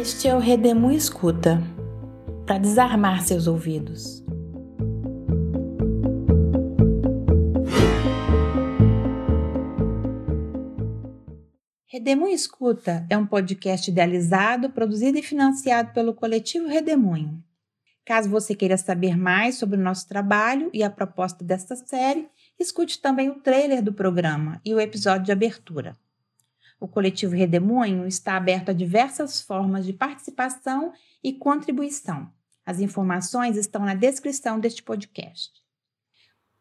Este é o Redemu Escuta para desarmar seus ouvidos. Redemoinho Escuta é um podcast idealizado, produzido e financiado pelo coletivo Redemoinho. Caso você queira saber mais sobre o nosso trabalho e a proposta desta série, escute também o trailer do programa e o episódio de abertura. O coletivo Redemoinho está aberto a diversas formas de participação e contribuição. As informações estão na descrição deste podcast.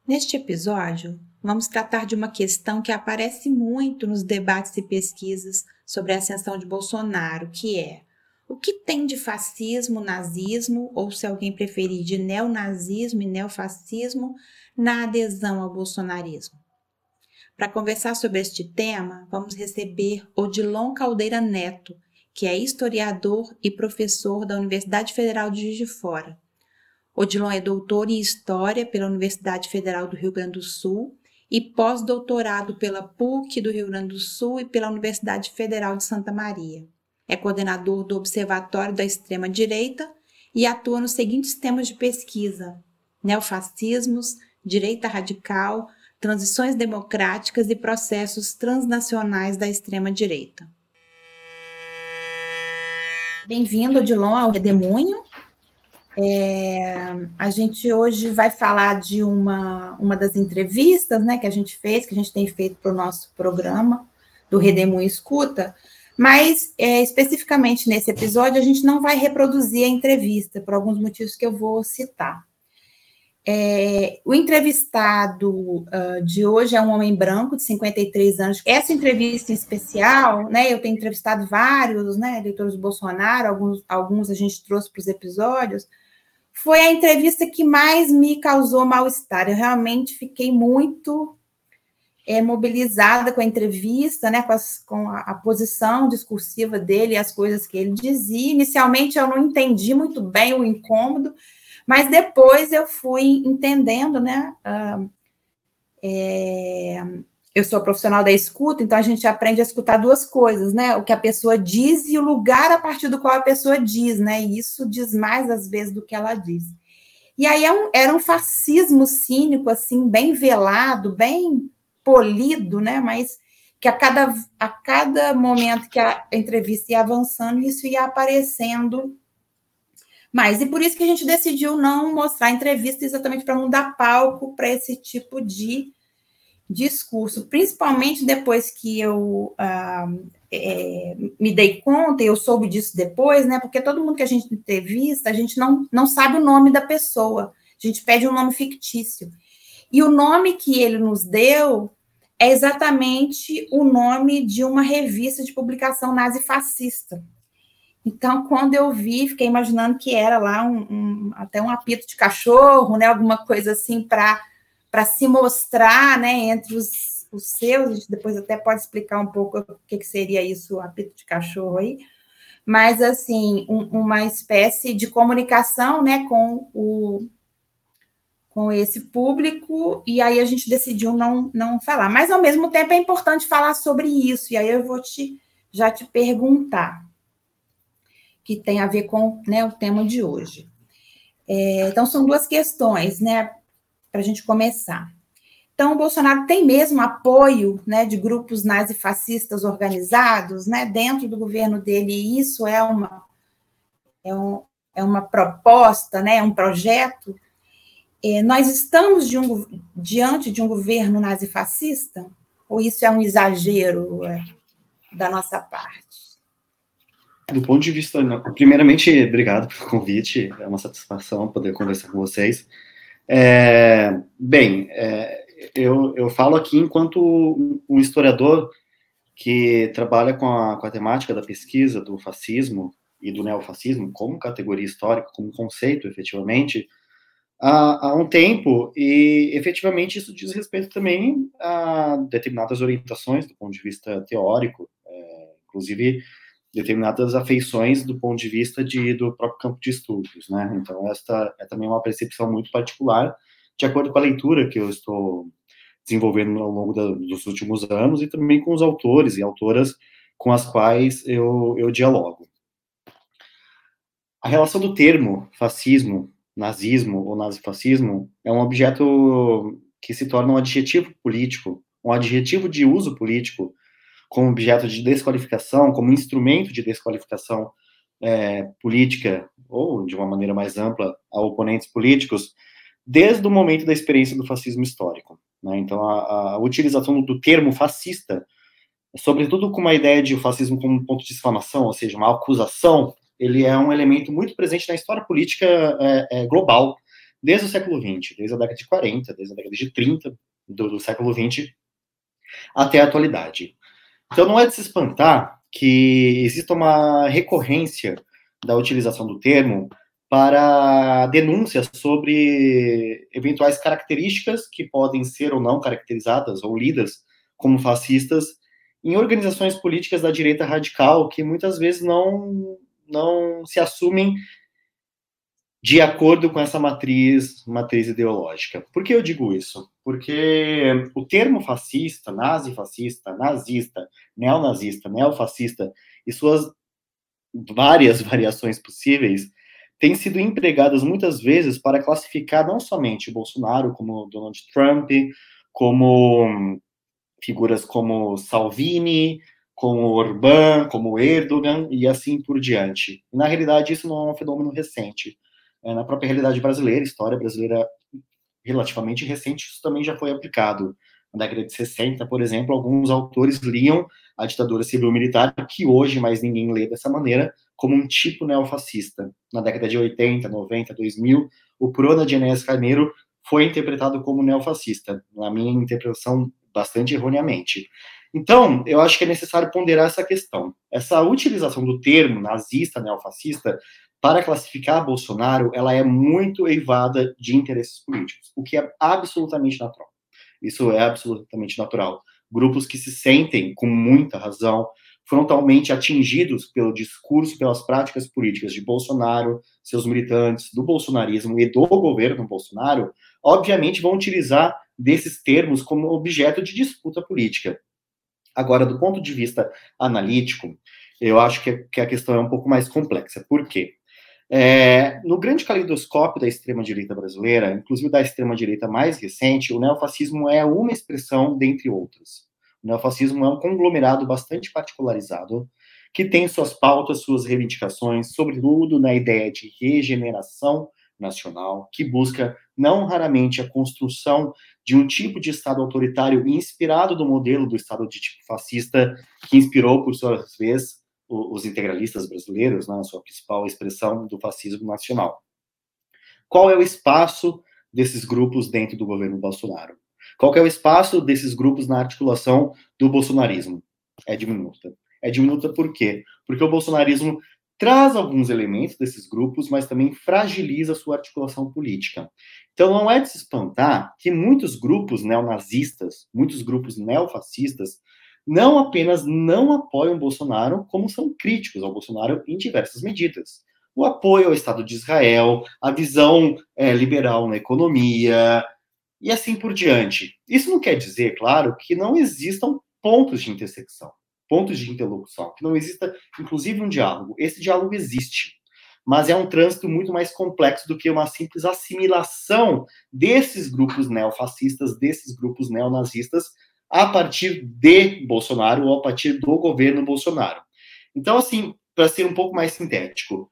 Neste episódio, vamos tratar de uma questão que aparece muito nos debates e pesquisas sobre a ascensão de Bolsonaro, que é o que tem de fascismo, nazismo, ou se alguém preferir, de neonazismo e neofascismo na adesão ao bolsonarismo. Para conversar sobre este tema, vamos receber Odilon Caldeira Neto, que é historiador e professor da Universidade Federal de Juiz de Fora. Odilon é doutor em História pela Universidade Federal do Rio Grande do Sul e pós-doutorado pela PUC do Rio Grande do Sul e pela Universidade Federal de Santa Maria. É coordenador do Observatório da Extrema Direita e atua nos seguintes temas de pesquisa: neofascismos, direita radical, transições democráticas e processos transnacionais da extrema-direita. Bem-vindo, Odilon, ao Redemoinho. É, a gente hoje vai falar de uma, uma das entrevistas né, que a gente fez, que a gente tem feito para o nosso programa do Redemoinho Escuta, mas é, especificamente nesse episódio a gente não vai reproduzir a entrevista, por alguns motivos que eu vou citar. É, o entrevistado uh, de hoje é um homem branco de 53 anos. Essa entrevista em especial, né, eu tenho entrevistado vários né, eleitores do Bolsonaro, alguns, alguns a gente trouxe para os episódios, foi a entrevista que mais me causou mal-estar. Eu realmente fiquei muito é, mobilizada com a entrevista, né, com, as, com a, a, posição discursiva dele as coisas que ele dizia. Inicialmente eu não entendi muito bem o incômodo, mas depois eu fui entendendo, né? Uh, é, eu sou profissional da escuta, então a gente aprende a escutar duas coisas, né? O que a pessoa diz e o lugar a partir do qual a pessoa diz, né? E isso diz mais às vezes do que ela diz. E aí é um, era um fascismo cínico, assim, bem velado, bem polido, né? Mas que a cada, a cada momento que a entrevista ia avançando, isso ia aparecendo mas, e por isso que a gente decidiu não mostrar entrevista exatamente para não dar palco para esse tipo de discurso, principalmente depois que eu ah, é, me dei conta, e eu soube disso depois, né? Porque todo mundo que a gente entrevista, a gente não, não sabe o nome da pessoa, a gente pede um nome fictício. E o nome que ele nos deu é exatamente o nome de uma revista de publicação nazifascista. Então, quando eu vi, fiquei imaginando que era lá um, um até um apito de cachorro, né? Alguma coisa assim para se mostrar, né? Entre os, os seus. A gente depois até pode explicar um pouco o que, que seria isso, o apito de cachorro aí. Mas, assim, um, uma espécie de comunicação, né? Com o com esse público, e aí a gente decidiu não, não falar. Mas, ao mesmo tempo, é importante falar sobre isso, e aí eu vou te já te perguntar que tem a ver com né, o tema de hoje. É, então, são duas questões, né, para a gente começar. Então, o Bolsonaro tem mesmo apoio né, de grupos nazifascistas organizados né, dentro do governo dele, e isso é uma, é, um, é uma proposta, né, é um projeto. É, nós estamos de um, diante de um governo nazifascista? Ou isso é um exagero é, da nossa parte? Do ponto de vista, primeiramente, obrigado pelo convite, é uma satisfação poder conversar com vocês. É, bem, é, eu, eu falo aqui enquanto um historiador que trabalha com a, com a temática da pesquisa do fascismo e do neofascismo como categoria histórica, como conceito, efetivamente, há, há um tempo, e efetivamente isso diz respeito também a determinadas orientações do ponto de vista teórico, é, inclusive determinadas afeições do ponto de vista de, do próprio campo de estudos, né? Então, esta é também uma percepção muito particular, de acordo com a leitura que eu estou desenvolvendo ao longo da, dos últimos anos e também com os autores e autoras com as quais eu, eu dialogo. a relação do termo fascismo, nazismo ou nazifascismo é um objeto que se torna um adjetivo político, um adjetivo de uso político, como objeto de desqualificação, como instrumento de desqualificação é, política, ou de uma maneira mais ampla, a oponentes políticos, desde o momento da experiência do fascismo histórico. Né? Então, a, a, utilização do termo fascista, sobretudo com uma ideia de fascismo como um ponto de exclamação, ou seja, uma acusação, ele é um elemento muito presente na história política é, é, global, desde o século XX, desde a década de 40, desde a década de 30 do, do século XX, até a atualidade. Então, não é de se espantar que exista uma recorrência da utilização do termo para denúncias sobre eventuais características que podem ser ou não caracterizadas ou lidas como fascistas em organizações políticas da direita radical que muitas vezes não não se assumem de acordo com essa matriz, matriz ideológica. Por que eu digo isso? Porque o termo fascista, nazi-fascista, nazista, neonazista, neofascista e suas várias variações possíveis têm sido empregadas muitas vezes para classificar não somente o Bolsonaro como Donald Trump, como figuras como Salvini, como Orbán, como Erdogan e assim por diante. na realidade, isso não é um fenômeno recente é, na própria realidade brasileira, história brasileira relativamente recente, isso também já foi aplicado. Na década de 60, por exemplo, alguns autores liam a ditadura civil-militar, que hoje mais ninguém lê dessa maneira, como um tipo neofascista. Na década de 80, 90, 2000, o Prona de Enéas Carneiro foi interpretado como neofascista, na minha interpretação bastante erroneamente. Então, eu acho que é necessário ponderar essa questão. Essa utilização do termo nazista, neofascista, para classificar Bolsonaro, ela é muito eivada de interesses políticos, o que é absolutamente natural. Isso é absolutamente natural. Grupos que se sentem, com muita razão, frontalmente atingidos pelo discurso, pelas práticas políticas de Bolsonaro, seus militantes, do bolsonarismo e do governo Bolsonaro, obviamente vão utilizar desses termos como objeto de disputa política. Agora, do ponto de vista analítico, eu acho que a questão é um pouco mais complexa. Por quê? É, no grande caleidoscópio da extrema-direita brasileira, inclusive da extrema-direita mais recente, o neofascismo é uma expressão dentre outras. O neofascismo é um conglomerado bastante particularizado, que tem suas pautas, suas reivindicações, sobretudo na ideia de regeneração nacional, que busca não raramente a construção de um tipo de Estado autoritário inspirado do modelo do Estado de tipo fascista, que inspirou, por sua vez, os integralistas brasileiros, né, sua principal expressão do fascismo nacional. Qual é o espaço desses grupos dentro do governo Bolsonaro? Qual é o espaço desses grupos na articulação do bolsonarismo? É diminuta. É diminuta por quê? Porque o bolsonarismo traz alguns elementos desses grupos, mas também fragiliza a sua articulação política. Então não é de se espantar que muitos grupos neonazistas, muitos grupos neofascistas, não apenas não apoiam Bolsonaro, como são críticos ao Bolsonaro em diversas medidas. O apoio ao Estado de Israel, a visão é, liberal na economia e assim por diante. Isso não quer dizer, claro, que não existam pontos de intersecção, pontos de interlocução, que não exista, inclusive, um diálogo. Esse diálogo existe, mas é um trânsito muito mais complexo do que uma simples assimilação desses grupos neofascistas, desses grupos neonazistas a partir de Bolsonaro ou a partir do governo Bolsonaro. Então, assim, para ser um pouco mais sintético,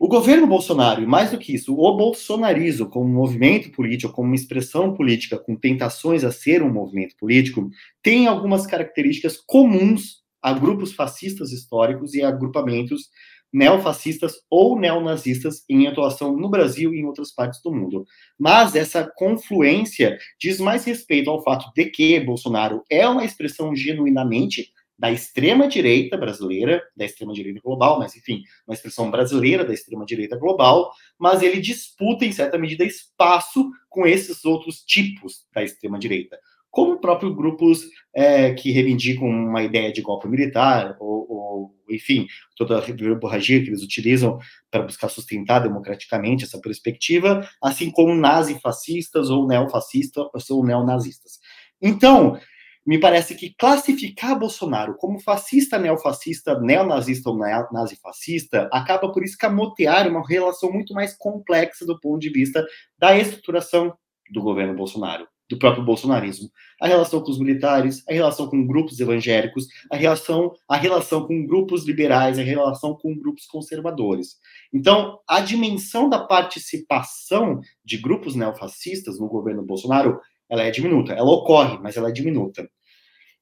o governo Bolsonaro, e mais do que isso, o bolsonarismo como movimento político, como uma expressão política com tentações a ser um movimento político, tem algumas características comuns a grupos fascistas históricos e agrupamentos neofascistas ou neonazistas em atuação no Brasil e em outras partes do mundo. Mas essa confluência diz mais respeito ao fato de que Bolsonaro é uma expressão genuinamente da extrema-direita brasileira, da extrema-direita global, mas enfim, uma expressão brasileira da extrema-direita global, mas ele disputa, em certa medida, espaço com esses outros tipos da extrema-direita como próprios grupos é, que reivindicam uma ideia de golpe militar, ou, ou enfim, toda a hemorragia que eles utilizam para buscar sustentar democraticamente essa perspectiva, assim como nazifascistas ou neofascistas ou neonazistas. Então, me parece que classificar Bolsonaro como fascista, neofascista, neonazista ou nazifascista acaba por escamotear uma relação muito mais complexa do ponto de vista da estruturação do governo Bolsonaro, do próprio bolsonarismo. A relação com os militares, a relação com grupos evangélicos, a relação, a relação com grupos liberais, a relação com grupos conservadores. Então, a dimensão da participação de grupos neofascistas no governo Bolsonaro ela é diminuta. Ela ocorre, mas ela é diminuta.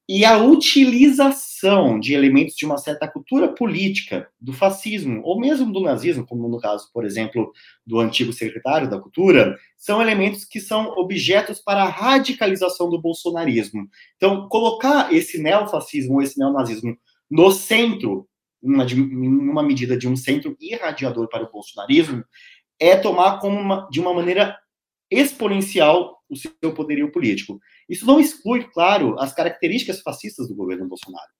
E a utilização de elementos de uma certa cultura política do fascismo, ou mesmo do nazismo, como no caso, por exemplo, do antigo secretário da Cultura, são elementos que são objetos para a radicalização do bolsonarismo. Então, colocar esse neofascismo ou esse neonazismo no centro, em uma medida de um centro irradiador para o bolsonarismo, é tomar como uma, de uma maneira exponencial o seu poderio político. Isso não exclui, claro, as características fascistas do governo Bolsonaro.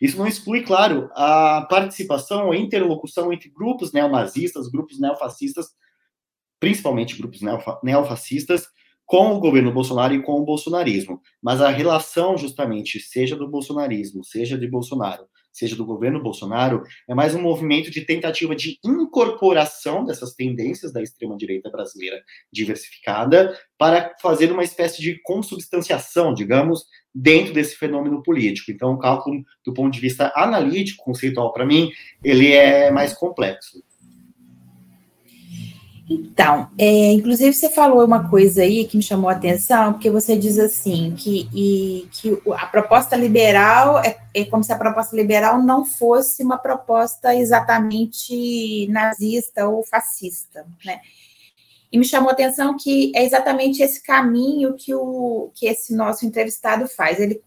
Isso não exclui, claro, a participação, a interlocução entre grupos neonazistas, grupos neofascistas, principalmente grupos neofascistas, com o governo Bolsonaro e com o bolsonarismo. Mas a relação, justamente, seja do bolsonarismo, seja de Bolsonaro, seja do governo Bolsonaro, é mais um movimento de tentativa de incorporação dessas tendências da extrema-direita brasileira diversificada para fazer uma espécie de consubstanciação, digamos, dentro desse fenômeno político. Então, o cálculo, do ponto de vista analítico, conceitual, para mim, ele é mais complexo. Então, é, inclusive você falou uma coisa aí que me chamou a atenção, porque você diz assim que, e, que a proposta liberal é, é, como se a proposta liberal não fosse uma proposta exatamente nazista ou fascista, né? E me chamou a atenção que é exatamente esse caminho que, o, que esse nosso entrevistado faz. Ele,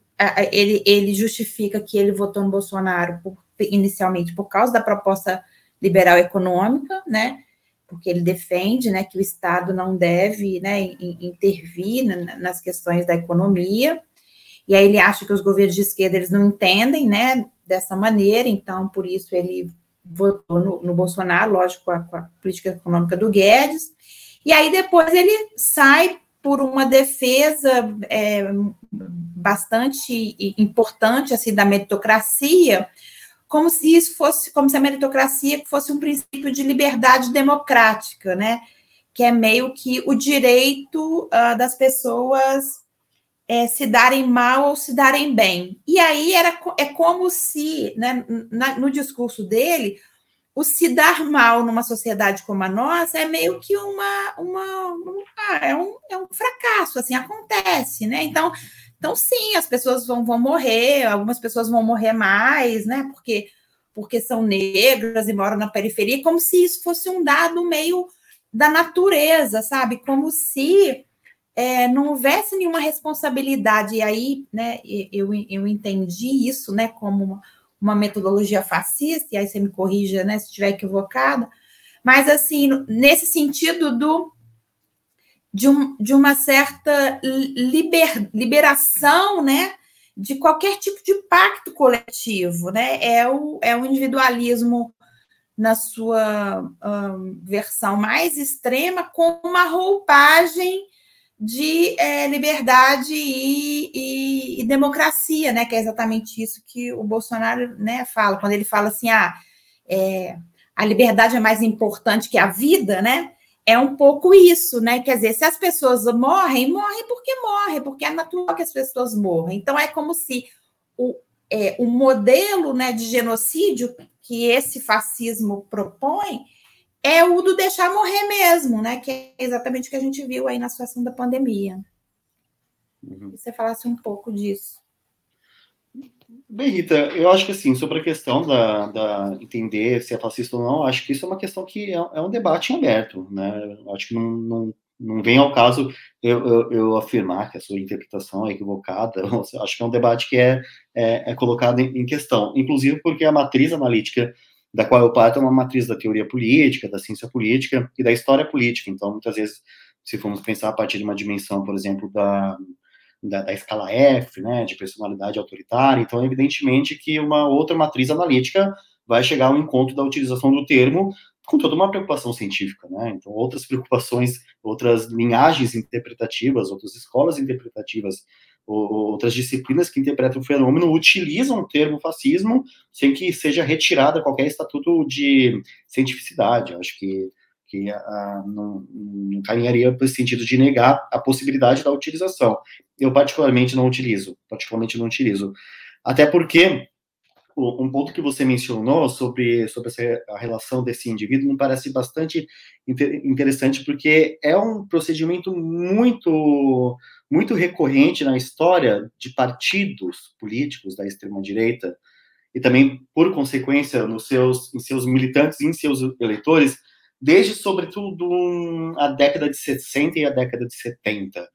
ele, ele justifica que ele votou no Bolsonaro por, inicialmente por causa da proposta liberal econômica, né? Porque ele defende né, que o Estado não deve né, intervir nas questões da economia, e aí ele acha que os governos de esquerda eles não entendem né, dessa maneira, então por isso ele votou no, no Bolsonaro, lógico, com a, com a, política econômica do Guedes, e aí depois ele sai por uma defesa é, bastante importante assim da meritocracia, como se isso fosse, como se a meritocracia fosse um princípio de liberdade democrática, né? Que é meio que o direito uh, das pessoas é, se darem mal ou se darem bem. E aí era, é como se, né, na, no discurso dele, o se dar mal numa sociedade como a nossa é meio que uma, uma, uma ah, é, um, é um fracasso, assim, acontece, né? Então, então, sim, as pessoas vão, vão morrer, algumas pessoas vão morrer mais, né? Porque, porque são negras e moram na periferia, como se isso fosse um dado meio da natureza, sabe? Como se é, não houvesse nenhuma responsabilidade. E aí, né, eu, eu entendi isso, né, como uma, uma metodologia fascista, e aí você me corrija, né, se estiver equivocada, mas assim, nesse sentido do de, um, de uma certa liber, liberação, né, de qualquer tipo de pacto coletivo, né? É o, é o individualismo na sua um, versão mais extrema, com uma roupagem de é, liberdade e, e, e, democracia, né? Que é exatamente isso que o Bolsonaro né, fala, quando ele fala assim, ah, é, a liberdade é mais importante que a vida, né? É um pouco isso, né? Quer dizer, se as pessoas morrem, morrem porque morrem, porque é natural que as pessoas morram. Então, é como se o, é, o modelo né, de genocídio que esse fascismo propõe é o do deixar morrer mesmo, né? Que é exatamente o que a gente viu aí na situação da pandemia. Uhum. você falasse um pouco disso. Bem, Rita, eu acho que assim, sobre a questão da, da entender se é fascista ou não, acho que isso é uma questão que é, é um debate em aberto, né? Acho que não, não, não vem ao caso eu, eu, eu, afirmar que a sua interpretação é equivocada. Acho que é um debate que é, é, é colocado em, em, questão, inclusive porque a matriz analítica da qual eu parto é uma matriz da teoria política, da ciência política e da história política. Então, muitas vezes, se formos pensar a partir de uma dimensão, por exemplo, da da, da, escala F, né, de personalidade autoritária. Então, evidentemente que uma outra matriz analítica vai chegar ao encontro da utilização do termo com toda uma preocupação científica, né? Então, outras preocupações, outras linhagens interpretativas, outras escolas interpretativas, outras disciplinas que interpretam o fenômeno utilizam o termo fascismo sem que seja retirada qualquer estatuto de cientificidade. Eu acho que, que a, não, não caminharia para sentido de negar a possibilidade da utilização. Eu, particularmente, não utilizo. Particularmente, não utilizo. Até porque um ponto que você mencionou sobre, sobre essa, a relação desse indivíduo me parece bastante interessante, porque é um procedimento muito, muito recorrente na história de partidos políticos da extrema-direita, e também, por consequência, nos seus, em seus militantes e em seus eleitores, desde, sobretudo, a década de 60 e a década de 70.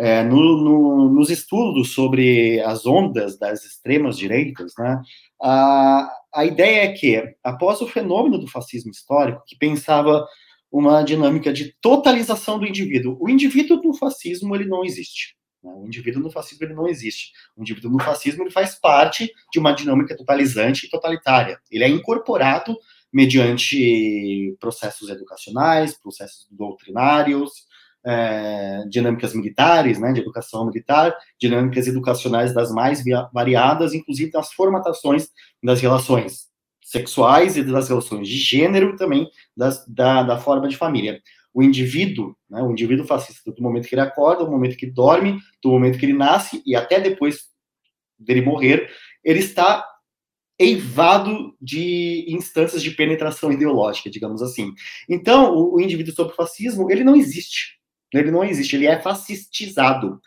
É, no, no, nos estudos sobre as ondas das extremas direitas, né, a, a ideia é que, após o fenômeno do fascismo histórico, que pensava uma dinâmica de totalização do indivíduo, o indivíduo no fascismo ele não existe. Né? O indivíduo no fascismo ele não existe. O indivíduo no fascismo ele faz parte de uma dinâmica totalizante e totalitária. Ele é incorporado mediante processos educacionais, processos doutrinários, é, dinâmicas militares, né, de educação militar, dinâmicas educacionais das mais variadas, inclusive das formatações das relações sexuais e das relações de gênero, também das, da, da forma de família. O indivíduo, né, o indivíduo fascista, do momento que ele acorda, do momento que dorme, do momento que ele nasce e até depois dele morrer, ele está eivado de instâncias de penetração ideológica, digamos assim. Então, o, o indivíduo sob fascismo, ele não existe. Ele não existe, ele é fascistizado.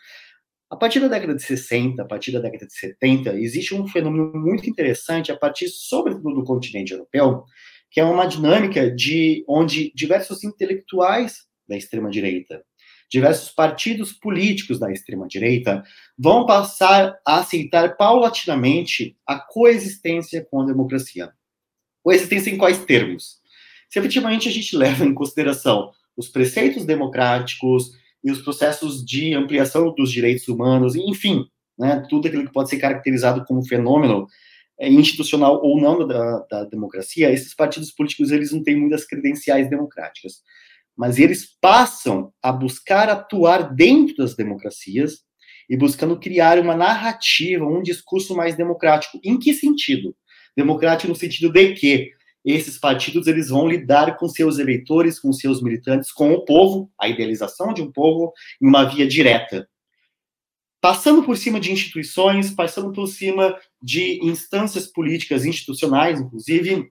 A partir da década de 60, a partir da década de 70, existe um fenômeno muito interessante a partir, sobretudo, do continente europeu, que é uma dinâmica de onde diversos intelectuais da extrema direita, diversos partidos políticos da extrema direita vão passar a aceitar paulatinamente a coexistência com a democracia. Coexistência em quais termos? Se efetivamente a gente leva em consideração os preceitos democráticos e os processos de ampliação dos direitos humanos, enfim, né, tudo aquilo que pode ser caracterizado como fenômeno é, institucional ou não da, da democracia, esses partidos políticos eles não têm muitas credenciais democráticas, mas eles passam a buscar atuar dentro das democracias e buscando criar uma narrativa, um discurso mais democrático. Em que sentido? Democrático no sentido de que esses partidos eles vão lidar com seus eleitores, com seus militantes, com o povo, a idealização de um povo, em uma via direta. Passando por cima de instituições, passando por cima de instâncias políticas institucionais, inclusive,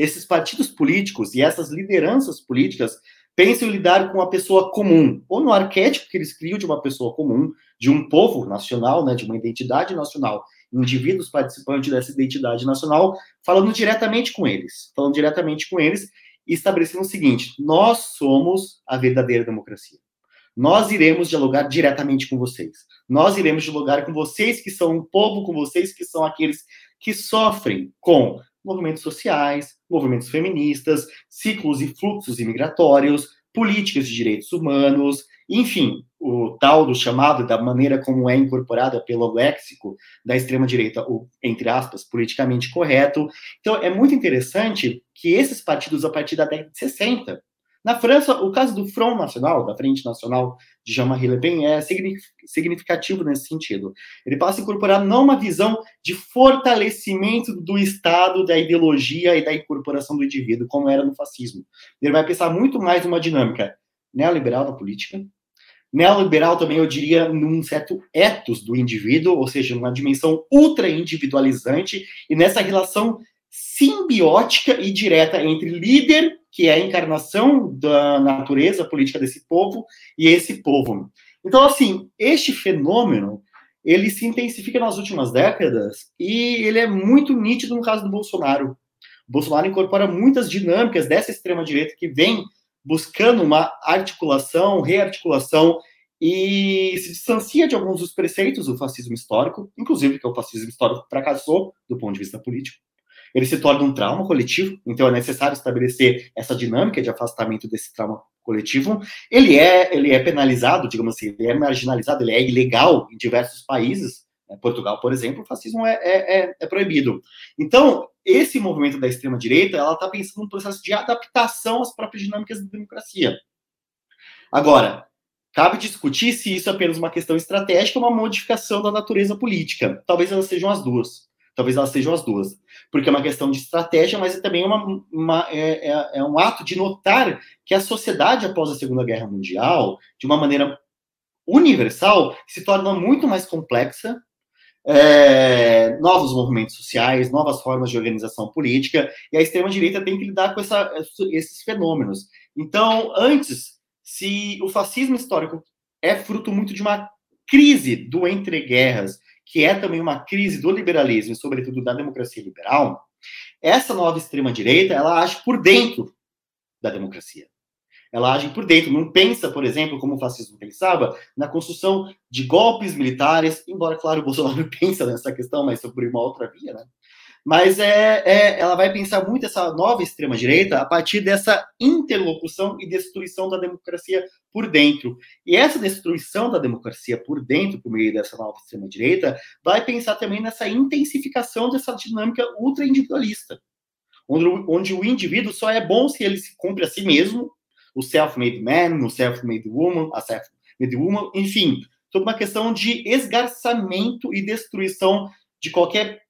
esses partidos políticos e essas lideranças políticas pensam em lidar com a pessoa comum, ou no arquétipo que eles criam de uma pessoa comum, de um povo nacional, né, de uma identidade nacional, indivíduos participantes dessa identidade nacional, falando diretamente com eles, falando diretamente com eles e estabelecendo o seguinte: nós somos a verdadeira democracia. Nós iremos dialogar diretamente com vocês. Nós iremos dialogar com vocês que são um povo, com vocês que são aqueles que sofrem com movimentos sociais, movimentos feministas, ciclos e fluxos imigratórios, políticas de direitos humanos, enfim, o tal do chamado, da maneira como é incorporada pelo léxico da extrema-direita, o, entre aspas, politicamente correto. Então, é muito interessante que esses partidos, a partir da década de 60, na França, o caso do Front Nacional, da Frente Nacional de Jean-Marie Le Pen, é significativo nesse sentido. Ele passa a incorporar não uma visão de fortalecimento do Estado, da ideologia e da incorporação do indivíduo, como era no fascismo. Ele vai pensar muito mais numa dinâmica neoliberal da política, Neoliberal também, eu diria, num certo ethos do indivíduo, ou seja, uma dimensão ultra individualizante, e nessa relação simbiótica e direta entre líder, que é a encarnação da natureza política desse povo, e esse povo. Então, assim, este fenômeno, ele se intensifica nas últimas décadas, e ele é muito nítido no caso do Bolsonaro. O Bolsonaro incorpora muitas dinâmicas dessa extrema-direita que vem buscando uma articulação, rearticulação e se distancia de alguns dos preceitos do fascismo histórico, inclusive que o fascismo histórico fracassou do ponto de vista político. Ele se torna um trauma coletivo, então é necessário estabelecer essa dinâmica de afastamento desse trauma coletivo. Ele é, ele é penalizado, digamos assim, ele é marginalizado, ele é ilegal em diversos países. Né? Portugal, por exemplo, o fascismo é, é, é, é proibido. Então, esse movimento da extrema-direita, ela está pensando num processo de adaptação às próprias dinâmicas da democracia. Agora, Cabe discutir se isso é apenas uma questão estratégica ou uma modificação da natureza política. Talvez elas sejam as duas. Talvez elas sejam as duas. Porque é uma questão de estratégia, mas é também uma, uma é, é, é um ato de notar que a sociedade, após a Segunda Guerra Mundial, de uma maneira universal, se torna muito mais complexa, é, novos movimentos sociais, novas formas de organização política, e a extrema-direita tem que lidar com essa, esses fenômenos. Então, antes, se o fascismo histórico é fruto muito de uma crise do entre-guerras, que é também uma crise do liberalismo e, sobretudo, da democracia liberal, essa nova extrema-direita, ela age por dentro da democracia ela age por dentro, não pensa, por exemplo, como o fascismo pensava, na construção de golpes militares, embora, claro, o Bolsonaro pensa nessa questão, mas sobre uma outra via, né? Mas é, é, ela vai pensar muito essa nova extrema-direita a partir dessa interlocução e destruição da democracia por dentro. E essa destruição da democracia por dentro, por meio dessa nova extrema-direita, vai pensar também nessa intensificação dessa dinâmica ultra-individualista, onde, onde o indivíduo só é bom se ele se cumpre a si mesmo o self-made man, o self-made woman, a self-made woman, enfim, toda uma questão de esgarçamento e destruição de qualquer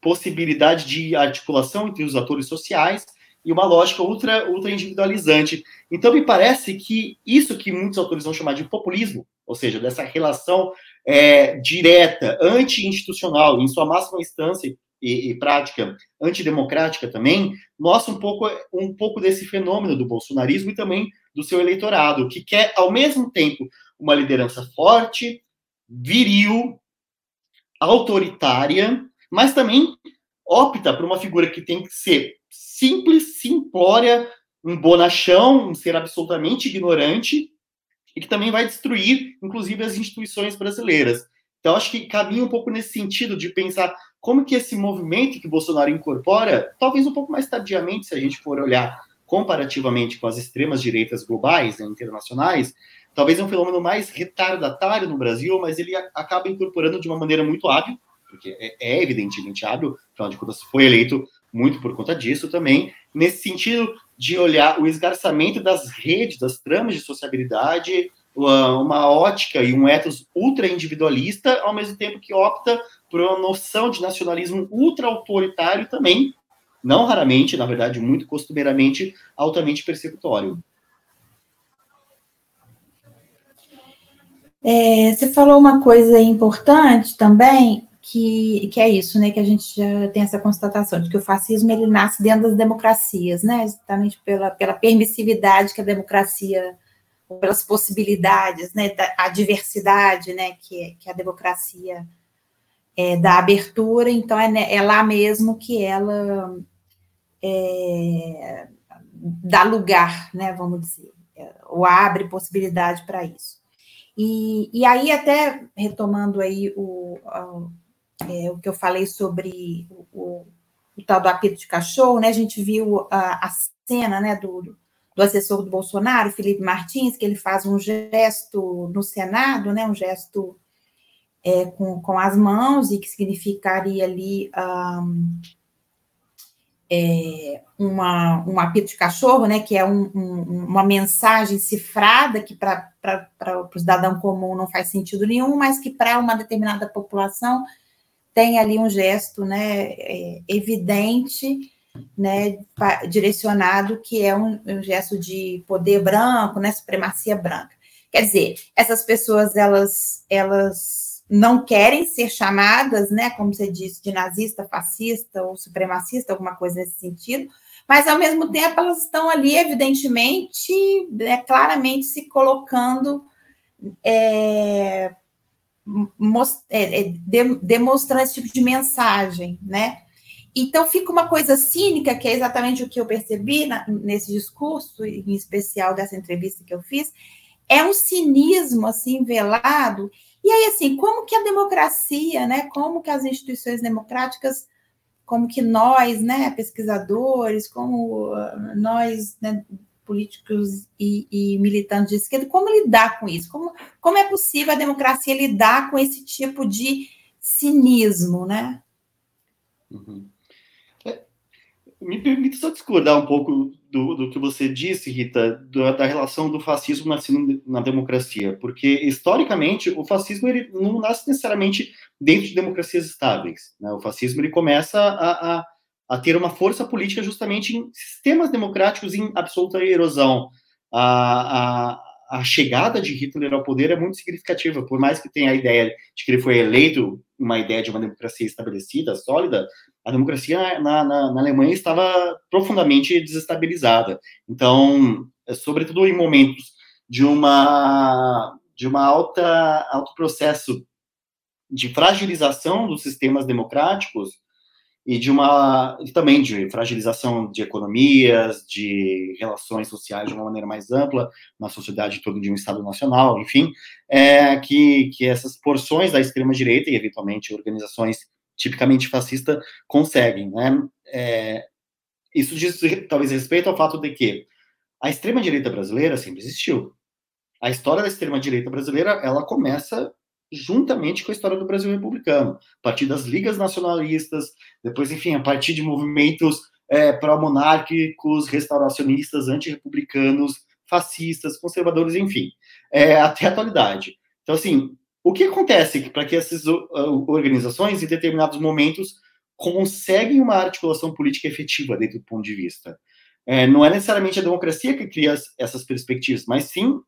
possibilidade de articulação entre os atores sociais e uma lógica ultra, ultra individualizante. Então, me parece que isso que muitos autores vão chamar de populismo, ou seja, dessa relação é, direta, anti-institucional, em sua máxima instância, e, e, prática antidemocrática também, mostra um pouco, um pouco desse fenômeno do bolsonarismo e também do seu eleitorado, que quer, ao mesmo tempo, uma liderança forte, viril, autoritária, mas também opta por uma figura que tem que ser simples, simplória, um bonachão, um ser absolutamente ignorante, e que também vai destruir, inclusive, as instituições brasileiras. Então, acho que caminha um pouco nesse sentido de pensar como que esse movimento que Bolsonaro incorpora, talvez um pouco mais tardiamente, se a gente for olhar comparativamente com as extremas direitas globais, né, internacionais, talvez é um fenômeno mais retardatário no Brasil, mas ele acaba incorporando de uma maneira muito hábil, porque é, é evidentemente hábil, afinal de contas foi eleito muito por conta disso também, nesse sentido de olhar o esgarçamento das redes, das tramas de sociabilidade, uma ótica e um ethos ultra individualista, ao mesmo tempo que opta por uma noção de nacionalismo ultra autoritário também, não raramente, na verdade, muito costumeiramente, altamente persecutório. É, você falou uma coisa importante também, que, que é isso, né, que a gente já tem essa constatação de que o fascismo ele nasce dentro das democracias, né, justamente pela, pela permissividade que a democracia pelas possibilidades, né, da, a diversidade, né, que, que a democracia é, dá abertura, então é, é lá mesmo que ela é, dá lugar, né, vamos dizer, é, ou abre possibilidade para isso. E, e aí, até retomando aí o, é, o que eu falei sobre o, o, o, tal do apito de cachorro, né, a gente viu a, a cena, né, do, do assessor do Bolsonaro, Felipe Martins, que ele faz um gesto no Senado, né, um gesto é, com, com as mãos, e que significaria ali um, é, uma, um apito de cachorro, né, que é um, um, uma mensagem cifrada que para o cidadão comum não faz sentido nenhum, mas que para uma determinada população tem ali um gesto né, é, evidente né, direcionado, que é um, um, gesto de poder branco, né, supremacia branca. Quer dizer, essas pessoas, elas, elas não querem ser chamadas, né, como você disse, de nazista, fascista ou supremacista, alguma coisa nesse sentido, mas, ao mesmo tempo, elas estão ali, evidentemente, né, claramente se colocando é, é, é, demonstrando esse tipo de mensagem, né? Então, fica uma coisa cínica, que é exatamente o que eu percebi na, nesse discurso, em especial dessa entrevista que eu fiz, é um cinismo, assim, velado. E aí, assim, como que a democracia, né, como que as instituições democráticas, como que nós, né, pesquisadores, como uh, nós, né, políticos e, e, militantes de esquerda, como lidar com isso? Como, como é possível a democracia lidar com esse tipo de cinismo, né? Uhum me permite só discordar um pouco do, do que você disse, Rita, do, da relação do fascismo nascendo na democracia, porque historicamente o fascismo ele não nasce necessariamente dentro de democracias estáveis. Né? O fascismo ele começa a, a, a, ter uma força política justamente em sistemas democráticos em absoluta erosão. A, a, a chegada de Hitler ao poder é muito significativa, por mais que tenha a ideia de que ele foi eleito uma ideia de uma democracia estabelecida, sólida, a democracia na, na, na Alemanha estava profundamente desestabilizada. Então, é, sobretudo em momentos de uma de uma alta alto processo de fragilização dos sistemas democráticos, e de uma também de fragilização de economias, de relações sociais de uma maneira mais ampla, na sociedade toda de um Estado nacional, enfim, é, que, que essas porções da extrema direita e eventualmente organizações tipicamente fascistas conseguem, né? É, isso diz talvez respeito ao fato de que a extrema direita brasileira sempre existiu. A história da extrema direita brasileira ela começa juntamente com a história do Brasil republicano, a partir das ligas nacionalistas, depois, enfim, a partir de movimentos é, pró-monárquicos, restauracionistas, antirrepublicanos, fascistas, conservadores, enfim, é, até a atualidade. Então, assim, o que acontece para que essas organizações, em determinados momentos, conseguem uma articulação política efetiva dentro do ponto de vista? É, não é necessariamente a democracia que cria essas perspectivas, mas sim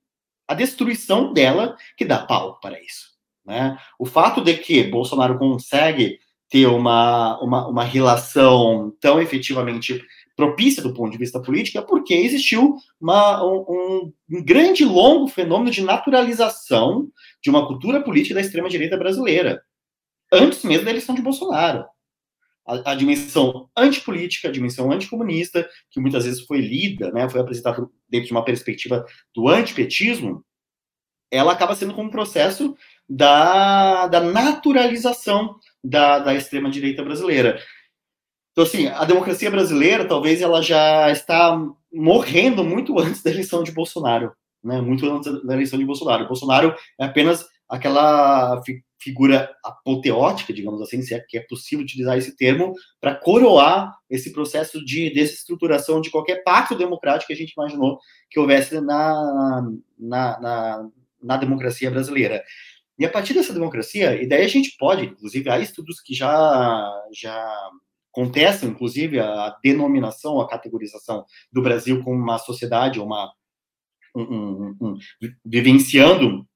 a destruição dela que dá pau para isso. Né? O fato de que Bolsonaro consegue ter uma, uma, uma relação tão efetivamente propícia do ponto de vista político é porque existiu uma, um, um, grande longo fenômeno de naturalização de uma cultura política da extrema-direita brasileira, antes mesmo da eleição de Bolsonaro. A, a, dimensão antipolítica, a dimensão anticomunista, que muitas vezes foi lida, né, foi apresentada dentro de uma perspectiva do antipetismo, ela acaba sendo como um processo da, da naturalização da, da extrema-direita brasileira. Então, assim, a democracia brasileira, talvez ela já está morrendo muito antes da eleição de Bolsonaro, né? Muito antes da eleição de Bolsonaro. Bolsonaro é apenas aquela fi figura apoteótica, digamos assim, se é que é possível utilizar esse termo, para coroar esse processo de desestruturação de qualquer pacto democrático que a gente imaginou que houvesse na, na, na, na democracia brasileira. E a partir dessa democracia, e daí a gente pode, inclusive, há estudos que já, já contestam, inclusive, a denominação, a categorização do Brasil como uma sociedade, uma, um, um, um, vivenciando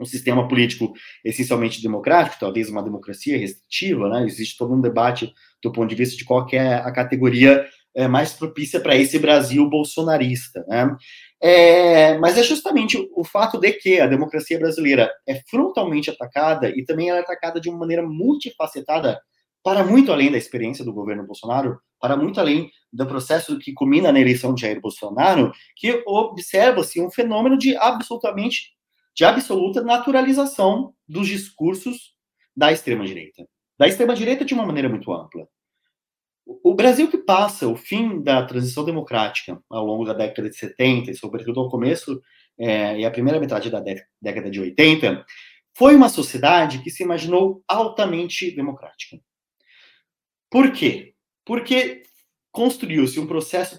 um sistema político essencialmente democrático, talvez uma democracia restritiva, né? Existe todo um debate do ponto de vista de qual é a categoria é, mais propícia para esse Brasil bolsonarista, né? É, mas é justamente o, o, fato de que a democracia brasileira é frontalmente atacada e também é atacada de uma maneira multifacetada para muito além da experiência do governo Bolsonaro, para muito além do processo que culmina na eleição de Jair Bolsonaro, que observa-se um fenômeno de absolutamente de absoluta naturalização dos discursos da extrema direita, da extrema direita de uma maneira muito ampla. O Brasil que passa o fim da transição democrática ao longo da década de 70, e sobretudo ao começo é, e a primeira metade da década de 80, foi uma sociedade que se imaginou altamente democrática. Por quê? Porque construiu-se um processo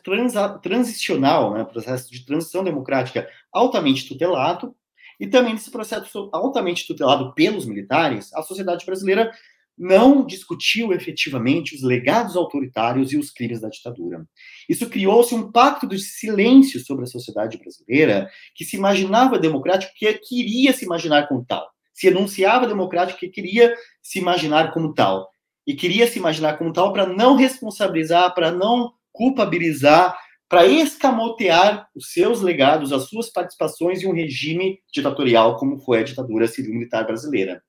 transicional, né, processo de transição democrática altamente tutelado, e também nesse processo altamente tutelado pelos militares, a sociedade brasileira não discutiu efetivamente os legados autoritários e os crimes da ditadura. Isso criou-se um pacto de silêncio sobre a sociedade brasileira, que se imaginava democrático, que queria se imaginar como tal. Se enunciava democrático, que queria se imaginar como tal. E queria se imaginar como tal para não responsabilizar, para não culpabilizar, para escamotear os seus legados, as suas participações em um regime ditatorial como foi a ditadura civil-militar brasileira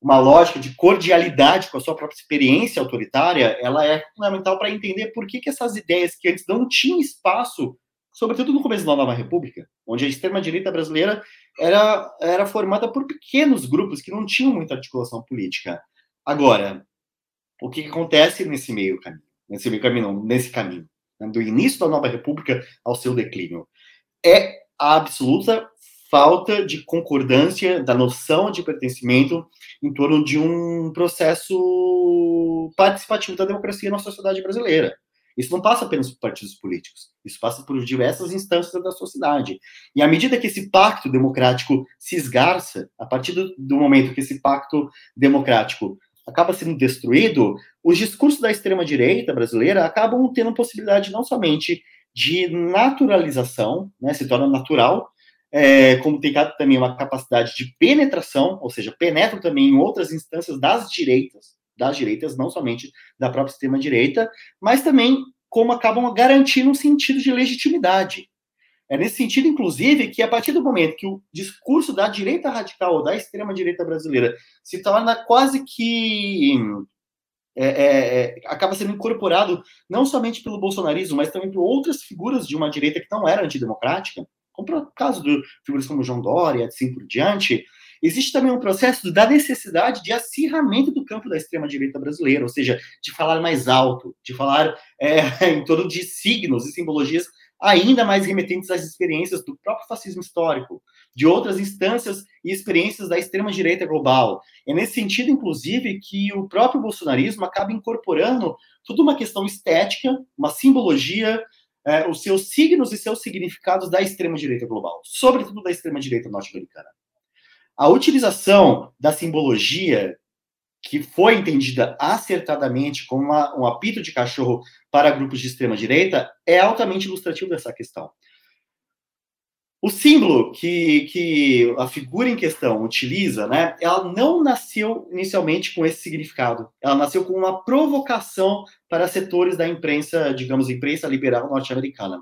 uma lógica de cordialidade com a sua própria experiência autoritária, ela é fundamental para entender por que, que essas ideias que antes não tinham espaço, sobretudo no começo da Nova República, onde a extrema-direita brasileira era, era formada por pequenos grupos que não tinham muita articulação política. Agora, o que, que acontece nesse meio caminho? Nesse meio caminho, não, nesse caminho, né, do início da Nova República ao seu declínio? É a absoluta falta de concordância da noção de pertencimento em torno de um processo participativo da democracia na sociedade brasileira. Isso não passa apenas por partidos políticos, isso passa por diversas instâncias da sociedade. E à medida que esse pacto democrático se esgarça, a partir do, momento que esse pacto democrático acaba sendo destruído, os discursos da extrema-direita brasileira acabam tendo possibilidade não somente de naturalização, né, se torna natural, é, como tem também uma capacidade de penetração, ou seja, penetram também em outras instâncias das direitas, das direitas, não somente da própria extrema-direita, mas também como acabam garantindo um sentido de legitimidade. É nesse sentido, inclusive, que a partir do momento que o discurso da direita radical ou da extrema-direita brasileira se torna quase que. É, é, é, acaba sendo incorporado não somente pelo bolsonarismo, mas também por outras figuras de uma direita que não era antidemocrática, como o caso de figuras como João Dória, assim por diante, existe também um processo da necessidade de acirramento do campo da extrema-direita brasileira, ou seja, de falar mais alto, de falar é, em torno de signos e simbologias ainda mais remetentes às experiências do próprio fascismo histórico, de outras instâncias e experiências da extrema-direita global. É nesse sentido, inclusive, que o próprio bolsonarismo acaba incorporando toda uma questão estética, uma simbologia, é, os seus signos e seus significados da extrema-direita global, sobretudo da extrema-direita norte-americana. A utilização da simbologia que foi entendida acertadamente como uma, um apito de cachorro para grupos de extrema direita é altamente ilustrativo dessa questão. O símbolo que, que a figura em questão utiliza, né, ela não nasceu inicialmente com esse significado. Ela nasceu com uma provocação para setores da imprensa, digamos, imprensa liberal norte-americana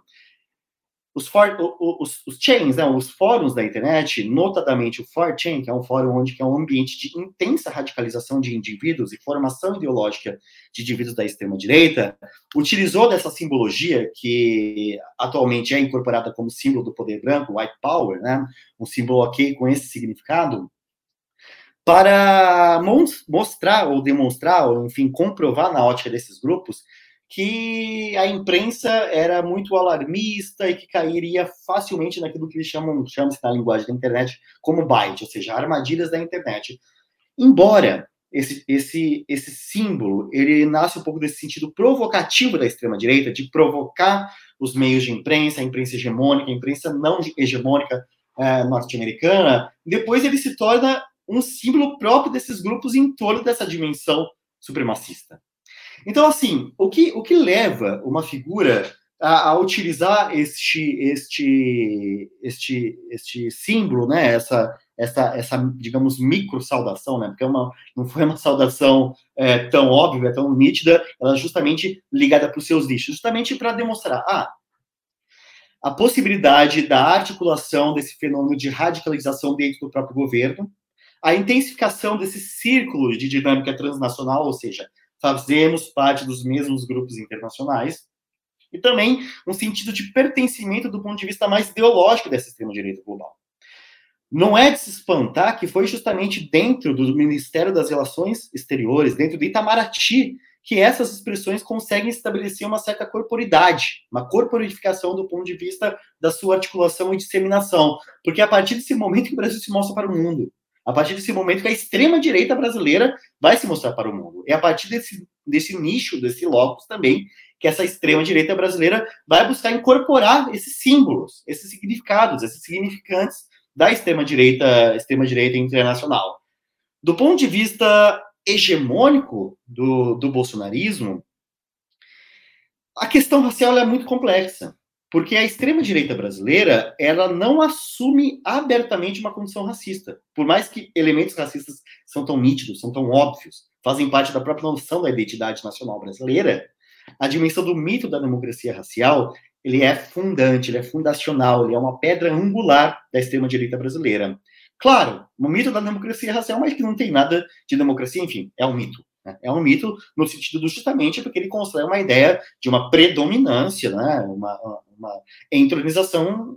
os, for, os, os chains, né, os fóruns da internet, notadamente o 4chan, que é um fórum onde é um ambiente de intensa radicalização de indivíduos e formação ideológica de indivíduos da extrema-direita, utilizou dessa simbologia que atualmente é incorporada como símbolo do poder branco, white power, né, um símbolo ok com esse significado, para mostrar ou demonstrar, ou enfim, comprovar na ótica desses grupos que a imprensa era muito alarmista e que cairia facilmente naquilo que eles chamam, chama-se na linguagem da internet, como byte, ou seja, armadilhas da internet. Embora esse, esse, esse símbolo, ele nasce um pouco desse sentido provocativo da extrema-direita, de provocar os meios de imprensa, a imprensa hegemônica, a imprensa não hegemônica é, norte-americana, depois ele se torna um símbolo próprio desses grupos em torno dessa dimensão supremacista. Então, assim, o que, o que leva uma figura a, a, utilizar este, este, este, este símbolo, né? Essa, essa, essa, digamos, micro saudação, né? Porque é uma, não foi uma saudação é, tão óbvia, tão nítida, ela é justamente ligada para os seus lixos, justamente para demonstrar, ah, a possibilidade da articulação desse fenômeno de radicalização dentro do próprio governo, a intensificação desse círculo de dinâmica transnacional, ou seja, fazemos parte dos mesmos grupos internacionais, e também um sentido de pertencimento do ponto de vista mais ideológico dessa extrema-direita global. Não é de se espantar que foi justamente dentro do Ministério das Relações Exteriores, dentro do Itamaraty, que essas expressões conseguem estabelecer uma certa corporidade, uma corporificação do ponto de vista da sua articulação e disseminação, porque a partir desse momento que o Brasil se mostra para o mundo a partir desse momento que a extrema-direita brasileira vai se mostrar para o mundo. É a partir desse, desse nicho, desse locus também, que essa extrema-direita brasileira vai buscar incorporar esses símbolos, esses significados, esses significantes da extrema-direita extrema-direita internacional. Do ponto de vista hegemônico do, do bolsonarismo, a questão racial é muito complexa. Porque a extrema-direita brasileira, ela não assume abertamente uma condição racista. Por mais que elementos racistas são tão nítidos, são tão óbvios, fazem parte da própria noção da identidade nacional brasileira, a dimensão do mito da democracia racial, ele é fundante, ele é fundacional, ele é uma pedra angular da extrema-direita brasileira. Claro, o mito da democracia racial, mas que não tem nada de democracia, enfim, é um mito. Né? É um mito no sentido do justamente porque ele constrói uma ideia de uma predominância, né? uma, uma entronização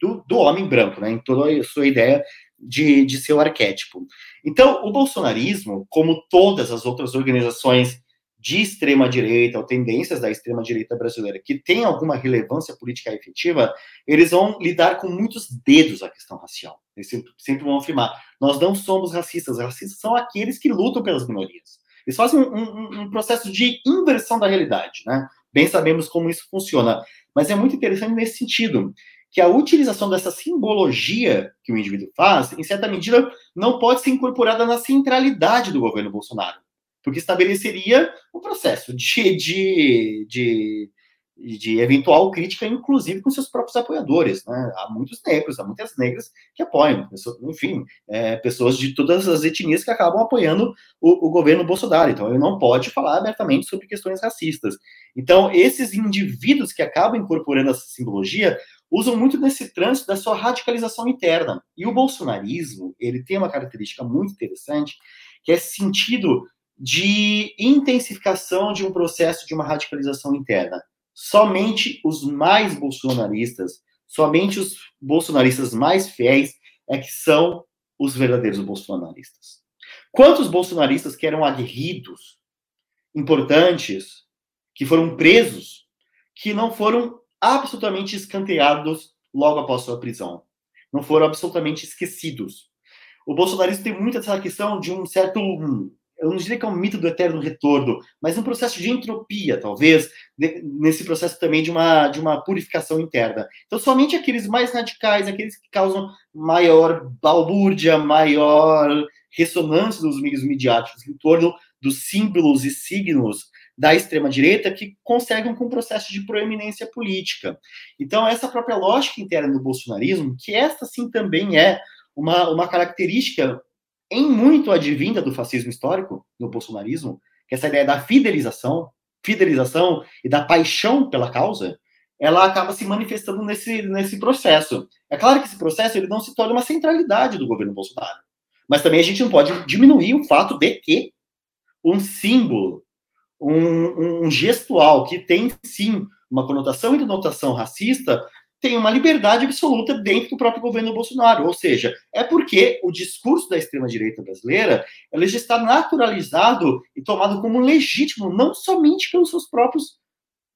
do, do homem branco, né? em toda a sua ideia de, de seu arquétipo. Então, o bolsonarismo, como todas as outras organizações de extrema direita, ou tendências da extrema direita brasileira, que têm alguma relevância política efetiva, eles vão lidar com muitos dedos a questão racial. Eles sempre, sempre vão afirmar: nós não somos racistas, racistas são aqueles que lutam pelas minorias. Eles fazem um, um, um processo de inversão da realidade, né? bem sabemos como isso funciona. Mas é muito interessante nesse sentido, que a utilização dessa simbologia que o indivíduo faz, em certa medida, não pode ser incorporada na centralidade do governo Bolsonaro, porque estabeleceria um processo de, de, de de eventual crítica, inclusive com seus próprios apoiadores. Né? Há muitos negros, há muitas negras que apoiam, enfim, é, pessoas de todas as etnias que acabam apoiando o, o, governo Bolsonaro. Então, ele não pode falar abertamente sobre questões racistas. Então, esses indivíduos que acabam incorporando essa simbologia usam muito nesse trânsito da sua radicalização interna. E o bolsonarismo, ele tem uma característica muito interessante, que é sentido de intensificação de um processo de uma radicalização interna somente os mais bolsonaristas, somente os bolsonaristas mais fiéis é que são os verdadeiros bolsonaristas. Quantos bolsonaristas que eram aguerridos, importantes, que foram presos, que não foram absolutamente escanteados logo após sua prisão, não foram absolutamente esquecidos. O bolsonarismo tem muito essa questão de um certo eu não diria que é um mito do eterno retorno, mas um processo de entropia, talvez, nesse processo também de uma, de uma purificação interna. Então, somente aqueles mais radicais, aqueles que causam maior balbúrdia, maior ressonância dos meios midiáticos em torno dos símbolos e signos da extrema-direita que conseguem com um processo de proeminência política. Então, essa própria lógica interna do bolsonarismo, que esta sim também é uma, uma característica em muito advinda do fascismo histórico, do bolsonarismo, que essa ideia da fidelização, fidelização e da paixão pela causa, ela acaba se manifestando nesse, nesse processo. É claro que esse processo ele não se torna uma centralidade do governo Bolsonaro, mas também a gente não pode diminuir o fato de que um símbolo, um, um gestual que tem sim uma conotação e denotação racista, tem uma liberdade absoluta dentro do próprio governo Bolsonaro. Ou seja, é porque o discurso da extrema-direita brasileira ele já está naturalizado e tomado como legítimo, não somente pelos seus próprios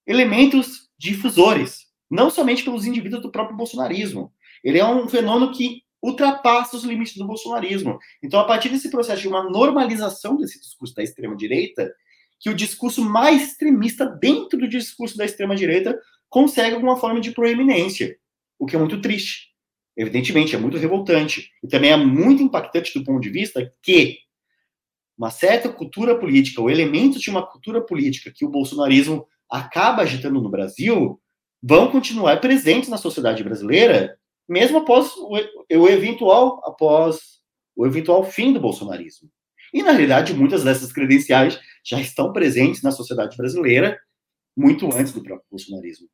elementos difusores, não somente pelos indivíduos do próprio bolsonarismo. Ele é um fenômeno que ultrapassa os limites do bolsonarismo. Então, a partir desse processo de uma normalização desse discurso da extrema-direita, que o discurso mais extremista dentro do discurso da extrema-direita consegue alguma forma de proeminência, o que é muito triste. Evidentemente, é muito revoltante. E também é muito impactante do ponto de vista que uma certa cultura política, ou elementos de uma cultura política que o bolsonarismo acaba agitando no Brasil, vão continuar presentes na sociedade brasileira, mesmo após o, o eventual após o eventual fim do bolsonarismo. E na realidade, muitas dessas credenciais já estão presentes na sociedade brasileira muito antes do próprio bolsonarismo.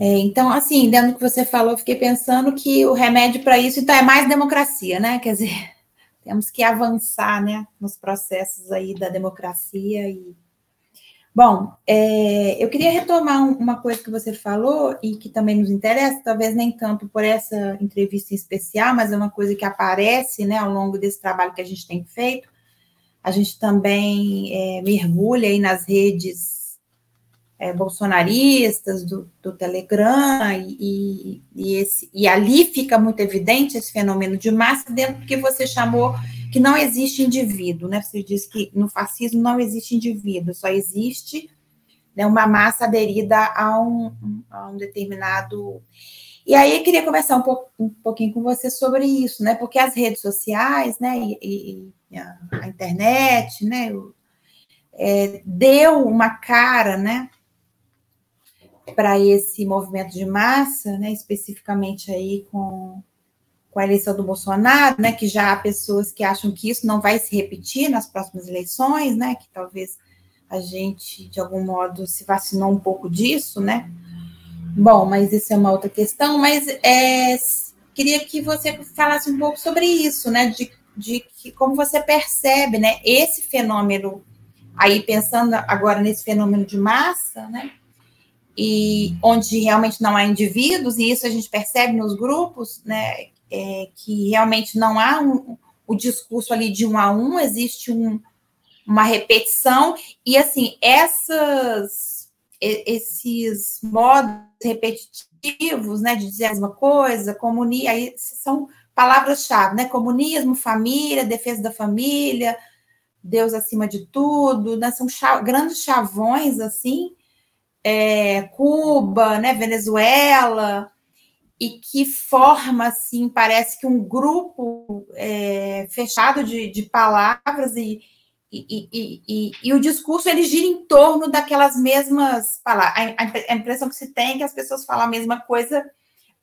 É, então, assim, dentro do que você falou, fiquei pensando que o remédio para isso então, é mais democracia, né? Quer dizer, temos que avançar, né, nos processos aí da democracia e Bom, é, eu queria retomar uma coisa que você falou e que também nos interessa, talvez nem tanto por essa entrevista em especial, mas é uma coisa que aparece né, ao longo desse trabalho que a gente tem feito. A gente também é, mergulha aí nas redes é, bolsonaristas do, do Telegram, e, e, esse, e ali fica muito evidente esse fenômeno de massa dentro do que você chamou que não existe indivíduo, né? Você diz que no fascismo não existe indivíduo, só existe né, uma massa aderida a um, a um determinado. E aí eu queria conversar um, pouco, um pouquinho com você sobre isso, né? Porque as redes sociais, né, e, e a, a, internet, né, é, deu uma cara, né, para esse movimento de massa, né, especificamente aí com, com a eleição do Bolsonaro, né, que já há pessoas que acham que isso não vai se repetir nas próximas eleições, né, que talvez a gente, de algum modo, se vacinou um pouco disso, né? Bom, mas isso é uma outra questão, mas é, queria que você falasse um pouco sobre isso, né, de, de que, como você percebe, né, esse fenômeno, aí pensando agora nesse fenômeno de massa, né, e onde realmente não há indivíduos, e isso a gente percebe nos grupos, né, é, que realmente não há um, o discurso ali de um a um, existe um, uma repetição, e assim, essas, esses modos repetitivos, né, de dizer a mesma coisa, comunismo, aí são palavras-chave, né, comunismo, família, defesa da família, Deus acima de tudo, né? São grandes chavões, assim, é, Cuba, né, Venezuela, e que forma, assim, parece que um grupo é, fechado de, de palavras e, e, e, e, e, o discurso ele gira em torno daquelas mesmas palavras. A, impressão que se tem é que as pessoas falam a mesma coisa,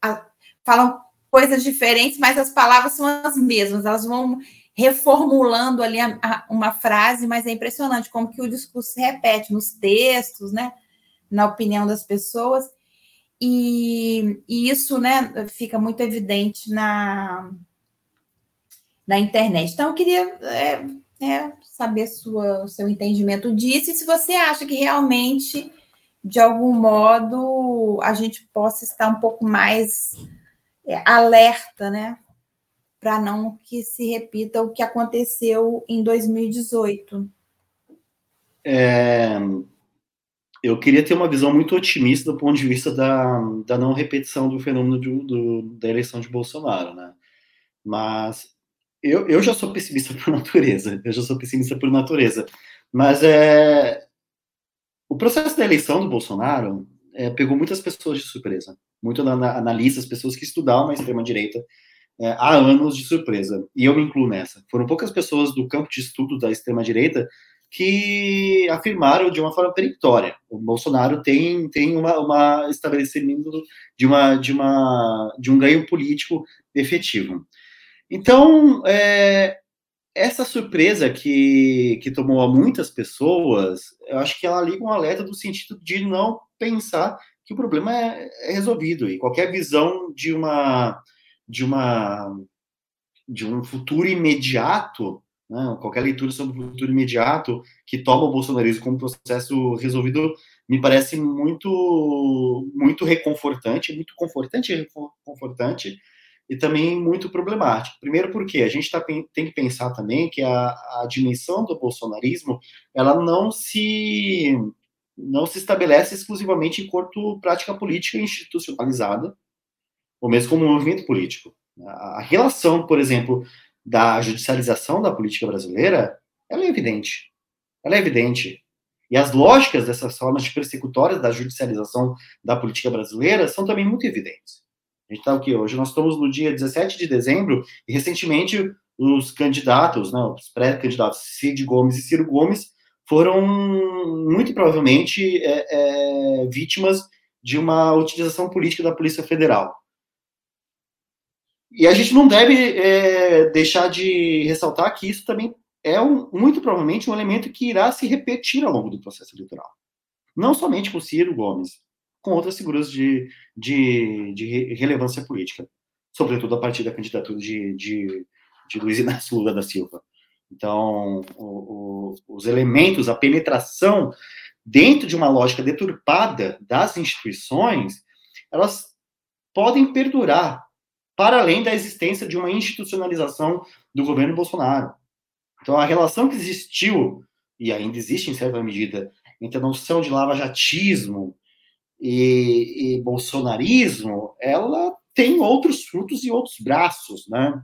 a, falam coisas diferentes, mas as palavras são as mesmas, elas vão reformulando ali a, uma frase, mas é impressionante como que o discurso se repete nos textos, né? Na opinião das pessoas. E, e isso né, fica muito evidente na, na internet. Então, eu queria é, é, saber sua, seu entendimento disso e se você acha que realmente, de algum modo, a gente possa estar um pouco mais é, alerta, né? Para não que se repita o que aconteceu em 2018. É, eu queria ter uma visão muito otimista do ponto de vista da, da não repetição do fenômeno de, do, da eleição de Bolsonaro, né? Mas eu, eu já sou pessimista por natureza, eu já sou pessimista por natureza. Mas é, o processo da eleição do Bolsonaro é, pegou muitas pessoas de surpresa, muito analistas, pessoas que estudavam a extrema-direita é, há anos de surpresa, e eu me incluo nessa. Foram poucas pessoas do campo de estudo da extrema-direita que afirmaram de uma forma peremptória. O Bolsonaro tem, tem uma, uma estabelecimento de, uma, de, uma, de um ganho político efetivo. Então, é, essa surpresa que, que tomou a muitas pessoas, eu acho que ela liga um alerta do sentido de não pensar que o problema é, é resolvido e qualquer visão de uma de uma de um futuro imediato né? Qualquer leitura sobre o futuro imediato que toma o bolsonarismo como processo resolvido me parece muito muito reconfortante, muito confortante e reconfortante e também muito problemático. Primeiro porque a gente tá, tem que pensar também que a, a dimensão do bolsonarismo ela não se não se estabelece exclusivamente enquanto prática política institucionalizada, ou mesmo como movimento político. A relação, por exemplo, da judicialização da política brasileira, ela é evidente. Ela é evidente. E as lógicas dessas formas persecutórias da judicialização da política brasileira são também muito evidentes. A gente está o que hoje? Nós estamos no dia 17 de dezembro e recentemente os candidatos, né, os pré-candidatos Cid Gomes e Ciro Gomes foram muito provavelmente é, é, vítimas de uma utilização política da Polícia Federal. E a gente não deve é, deixar de ressaltar que isso também é um, muito provavelmente um elemento que irá se repetir ao longo do processo eleitoral. Não somente com Ciro Gomes, com outras figuras de, de, de relevância política, sobretudo a partir da candidatura de, de, de Luiz Inácio Lula da Silva. Então, o, o, os elementos, a penetração dentro de uma lógica deturpada das instituições, elas podem perdurar para além da existência de uma institucionalização do governo Bolsonaro. Então, a relação que existiu, e ainda existe em certa medida, entre a noção de lavajatismo e, e bolsonarismo, ela tem outros frutos e outros braços, né?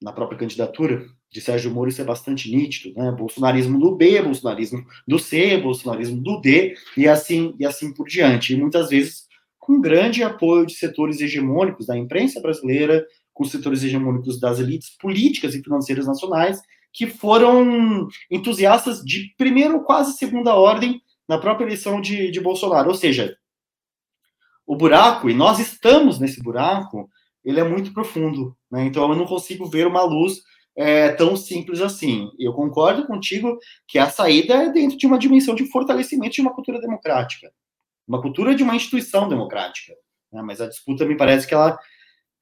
Na própria candidatura de Sérgio Moro, isso é bastante nítido, né? Bolsonarismo do B, bolsonarismo do C, bolsonarismo do D, e assim, e assim por diante. E muitas vezes com grande apoio de setores hegemônicos da imprensa brasileira, com setores hegemônicos das elites políticas e financeiras nacionais, que foram entusiastas de primeira ou quase segunda ordem na própria eleição de, de Bolsonaro. Ou seja, o buraco, e nós estamos nesse buraco, ele é muito profundo. Né? Então eu não consigo ver uma luz é, tão simples assim. Eu concordo contigo que a saída é dentro de uma dimensão de fortalecimento de uma cultura democrática uma cultura de uma instituição democrática. Né? Mas a disputa me parece que ela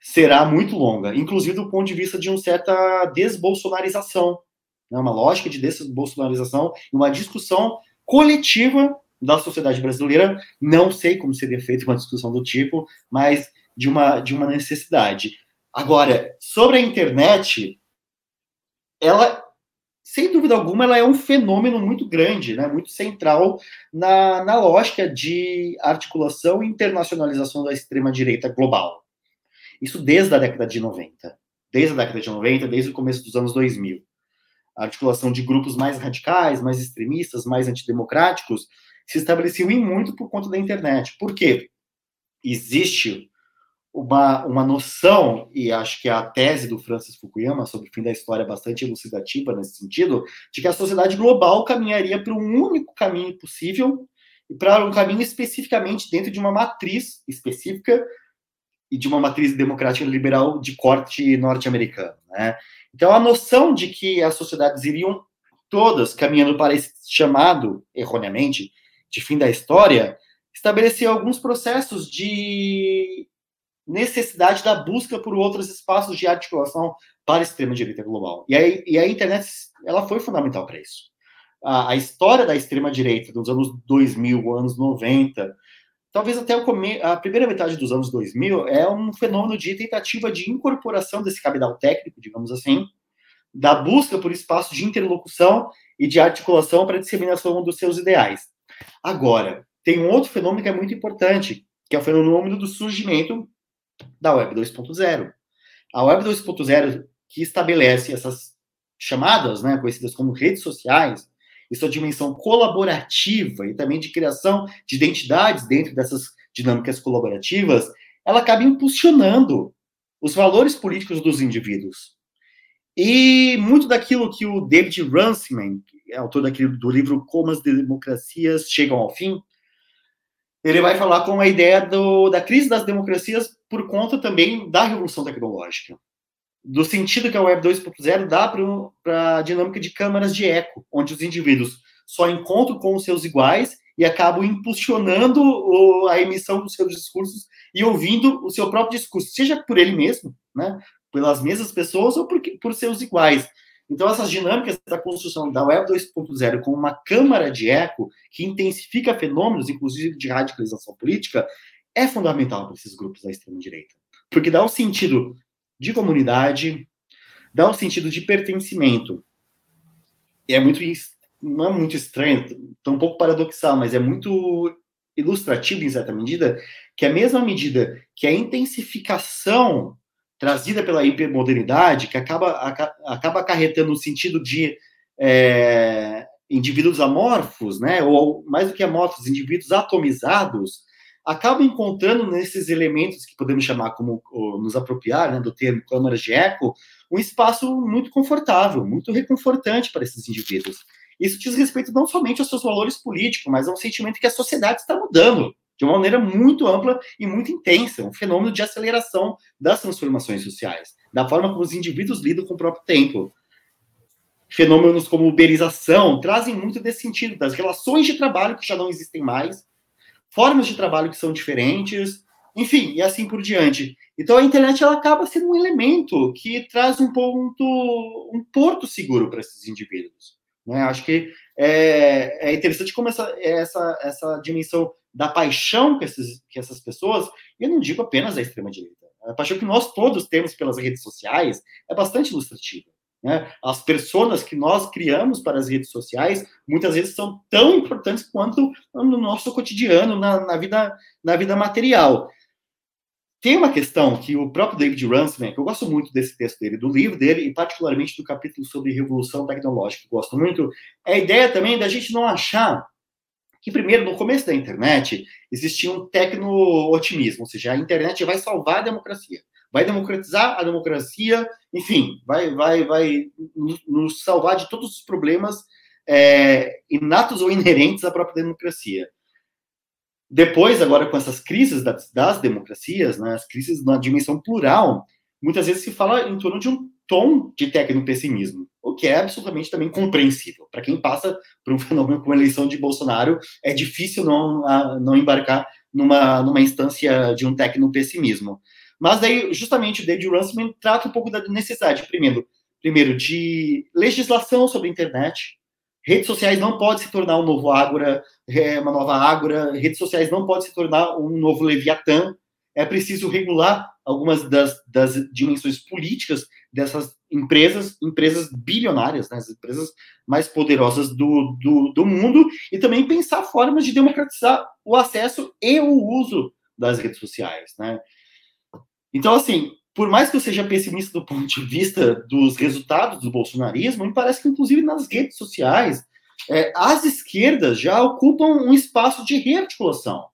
será muito longa, inclusive do ponto de vista de uma certa desbolsonarização, né? uma lógica de desbolsonarização e uma discussão coletiva da sociedade brasileira. Não sei como seria feita uma discussão do tipo, mas de uma, de uma necessidade. Agora, sobre a internet, ela sem dúvida alguma, ela é um fenômeno muito grande, né, muito central na, na lógica de articulação e internacionalização da extrema-direita global. Isso desde a década de 90. Desde a década de 90, desde o começo dos anos 2000. a articulação de grupos mais radicais, mais extremistas, mais antidemocráticos, se estabeleciam em muito por conta da internet. Por quê? Existe uma, uma noção, e acho que a tese do Francis Fukuyama sobre o fim da história é bastante elucidativa nesse sentido, de que a sociedade global caminharia para um único caminho possível, e para um caminho especificamente dentro de uma matriz específica e de uma matriz democrática liberal de corte norte-americano. Né? Então, a noção de que as sociedades iriam todas caminhando para esse chamado, erroneamente, de fim da história, estabelecia alguns processos de necessidade da busca por outros espaços de articulação para a extrema-direita global. E, aí, e a internet ela foi fundamental para isso. A, a, história da extrema-direita dos anos 2000, anos 90, talvez até come, a primeira metade dos anos 2000, é um fenômeno de tentativa de incorporação desse capital técnico, digamos assim, da busca por espaço de interlocução e de articulação para a disseminação dos seus ideais. Agora, tem um outro fenômeno que é muito importante, que é o fenômeno do surgimento da Web 2.0. A Web 2.0 que estabelece essas chamadas, né, conhecidas como redes sociais, e sua dimensão colaborativa e também de criação de identidades dentro dessas dinâmicas colaborativas, ela acaba impulsionando os valores políticos dos indivíduos. E muito daquilo que o David Runciman, é autor daquele, do livro Como as Democracias Chegam ao Fim, ele vai falar com a ideia do, da crise das democracias por conta também da revolução tecnológica. Do sentido que a Web 2.0 dá para a dinâmica de câmaras de eco, onde os indivíduos só encontram com os seus iguais e acabam impulsionando o, a emissão dos seus discursos e ouvindo o seu próprio discurso, seja por ele mesmo, né, pelas mesmas pessoas ou por, por seus iguais. Então, essas dinâmicas da construção da Web 2.0 com uma câmara de eco que intensifica fenômenos, inclusive de radicalização política, é fundamental para esses grupos da extrema-direita. Porque dá um sentido de comunidade, dá um sentido de pertencimento. E é muito, não é muito estranho, tão um pouco paradoxal, mas é muito ilustrativo, em certa medida, que a mesma medida que a intensificação trazida pela hipermodernidade, que acaba, acaba acarretando no sentido de é, indivíduos amorfos, né, ou mais do que amorfos, indivíduos atomizados, acabam encontrando nesses elementos que podemos chamar como nos apropriar né, do termo câmaras de eco, um espaço muito confortável, muito reconfortante para esses indivíduos. Isso diz respeito não somente aos seus valores políticos, mas ao sentimento que a sociedade está mudando, de uma maneira muito ampla e muito intensa, um fenômeno de aceleração das transformações sociais, da forma como os indivíduos lidam com o próprio tempo. Fenômenos como uberização trazem muito desse sentido, das relações de trabalho que já não existem mais, formas de trabalho que são diferentes, enfim, e assim por diante. Então a internet ela acaba sendo um elemento que traz um ponto, um porto seguro para esses indivíduos. Né? Acho que é, é interessante como essa, essa, essa dimensão da paixão que, esses, que essas pessoas, eu não digo apenas a extrema-direita, a paixão que nós todos temos pelas redes sociais é bastante ilustrativa. Né? As pessoas que nós criamos para as redes sociais muitas vezes são tão importantes quanto no nosso cotidiano, na, na vida, na vida material. Tem uma questão que o próprio David Runciman, que eu gosto muito desse texto dele, do livro dele, e particularmente do capítulo sobre revolução tecnológica, que eu gosto muito, é a ideia também da gente não achar que primeiro, no começo da internet, existia um tecno-otimismo, ou seja, a internet vai salvar a democracia, vai democratizar a democracia, enfim, vai, vai, vai nos salvar de todos os problemas é, inatos ou inerentes à própria democracia. Depois, agora com essas crises das, das democracias, né, as crises na dimensão plural, muitas vezes se fala em torno de um tom de tecno-pessimismo, o que é absolutamente também compreensível. Para quem passa por um fenômeno como a eleição de Bolsonaro, é difícil não, não embarcar numa, numa instância de um tecno-pessimismo. Mas daí, justamente, o David Runciman trata um pouco da necessidade, primeiro, primeiro de legislação sobre a internet. Redes sociais não podem se tornar um novo Ágora, é, uma nova Ágora. Redes sociais não podem se tornar um novo Leviatã. É preciso regular algumas das, das dimensões políticas dessas empresas, empresas bilionárias, né, as empresas mais poderosas do, do, do mundo, e também pensar formas de democratizar o acesso e o uso das redes sociais, né. Então, assim, por mais que eu seja pessimista do ponto de vista dos resultados do bolsonarismo, me parece que, inclusive, nas redes sociais, é, as esquerdas já ocupam um espaço de rearticulação.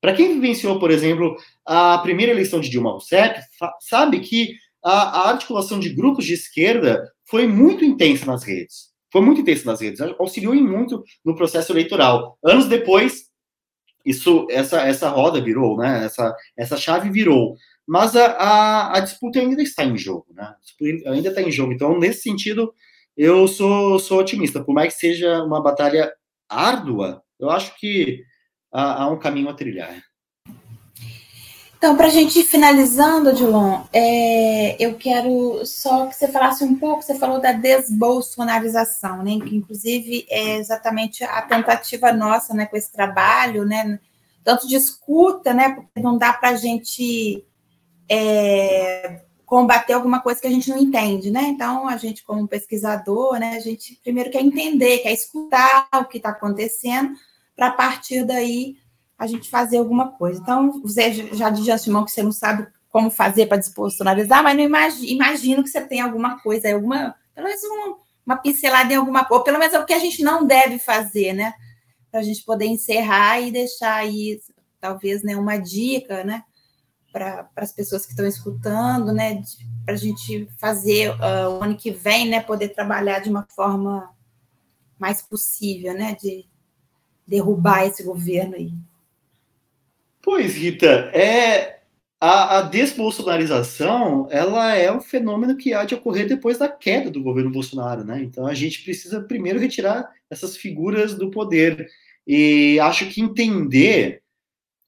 Para quem vivenciou, por exemplo, a primeira eleição de Dilma Rousseff, sabe que a, a, articulação de grupos de esquerda foi muito intensa nas redes. Foi muito intensa nas redes, auxiliou em muito no processo eleitoral. Anos depois, isso, essa, essa roda virou, né? Essa, essa chave virou. Mas a, a, a disputa ainda está em jogo, né? Ainda está em jogo. Então, nesse sentido, eu sou, sou otimista. Por mais que seja uma batalha árdua, eu acho que há, há um caminho a trilhar. Então, para a gente ir finalizando, Dilon, é, eu quero só que você falasse um pouco, você falou da desbolsonarização, né, que inclusive é exatamente a tentativa nossa, né, com esse trabalho, né, tanto de escuta, né, porque não dá para a gente é, combater alguma coisa que a gente não entende, né, então a gente como pesquisador, né, a gente primeiro quer entender, quer escutar o que está acontecendo, para partir daí a gente fazer alguma coisa. Então, você já de antemão que você não sabe como fazer para despersonalizar, mas não imagino, imagino que você tem alguma coisa, alguma, pelo menos uma, uma pincelada em alguma coisa, pelo menos é o que a gente não deve fazer, né? Para a gente poder encerrar e deixar aí, talvez, né, uma dica, né? Para as pessoas que estão escutando, né? Para a gente fazer uh, o ano que vem, né? Poder trabalhar de uma forma mais possível, né? De derrubar esse governo aí. Pois, Rita, é a, a desbolsonarização ela é um fenômeno que há de ocorrer depois da queda do governo Bolsonaro, né? Então a gente precisa primeiro retirar essas figuras do poder. E acho que entender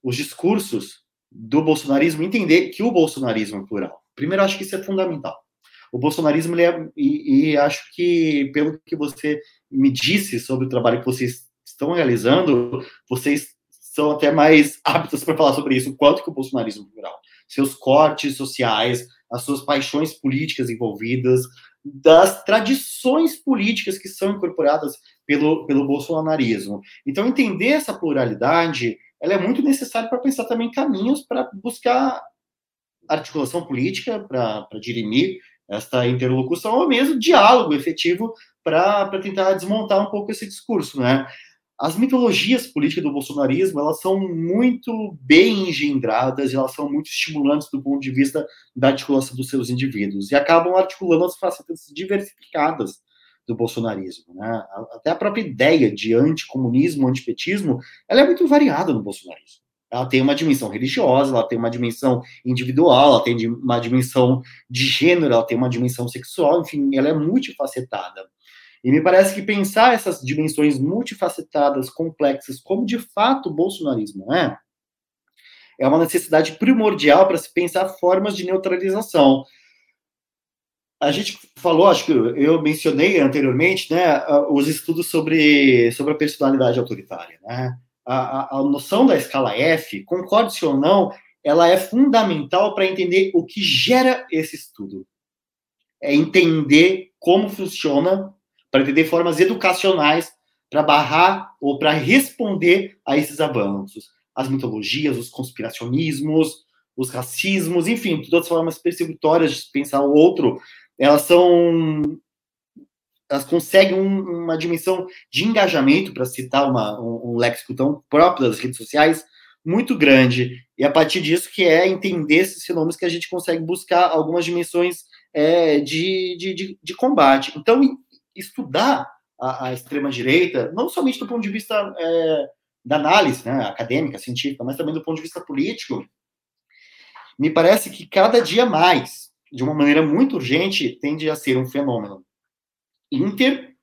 os discursos do bolsonarismo, entender que o bolsonarismo é plural. Primeiro, acho que isso é fundamental. O bolsonarismo, ele é, e, e acho que, pelo que você me disse sobre o trabalho que vocês estão realizando, vocês são até mais aptas para falar sobre isso, quanto que o bolsonarismo plural, seus cortes sociais, as suas paixões políticas envolvidas, das tradições políticas que são incorporadas pelo, pelo bolsonarismo. Então, entender essa pluralidade, ela é muito necessária para pensar também caminhos para buscar articulação política, para dirimir esta interlocução, ou mesmo diálogo efetivo para tentar desmontar um pouco esse discurso, né? As mitologias políticas do bolsonarismo elas são muito bem engendradas, elas são muito estimulantes do ponto de vista da articulação dos seus indivíduos e acabam articulando as facetas diversificadas do bolsonarismo, né? Até a própria ideia de anticomunismo, antipetismo, ela é muito variada no bolsonarismo. Ela tem uma dimensão religiosa, ela tem uma dimensão individual, ela tem uma dimensão de gênero, ela tem uma dimensão sexual, enfim, ela é multifacetada. E me parece que pensar essas dimensões multifacetadas, complexas, como de fato o bolsonarismo é, é uma necessidade primordial para se pensar formas de neutralização. A gente falou, acho que eu mencionei anteriormente, né, os estudos sobre, sobre a personalidade autoritária. Né? A, a, a noção da escala F, concorde-se ou não, ela é fundamental para entender o que gera esse estudo. É entender como funciona para entender formas educacionais para barrar ou para responder a esses avanços. As mitologias, os conspiracionismos, os racismos, enfim, todas as formas persecutórias de pensar o outro, elas são elas conseguem um, uma dimensão de engajamento, para citar uma, um, um léxico tão próprio das redes sociais, muito grande. E a partir disso que é entender esses fenômenos que a gente consegue buscar algumas dimensões é, de, de, de, de, combate. Então, estudar a, a extrema-direita, não somente do ponto de vista é, da análise né, acadêmica, científica, mas também do ponto de vista político, me parece que cada dia mais, de uma maneira muito urgente, tende a ser um fenômeno inter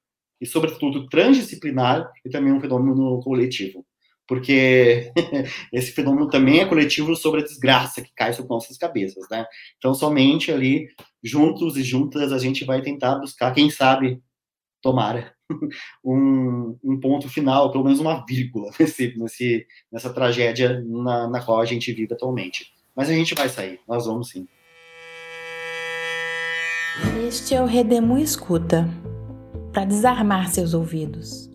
e, sobretudo, transdisciplinar e também um fenômeno coletivo. Porque esse fenômeno também é coletivo sobre a desgraça que cai sobre nossas cabeças, né? Então, somente ali, juntos e juntas, a gente vai tentar buscar, quem sabe, tomara, um, um, ponto final, pelo menos uma vírgula nesse, nesse, nessa tragédia na, na qual a gente vive atualmente. Mas a gente vai sair, nós vamos sim. Este é o Redemu Escuta, para desarmar seus ouvidos.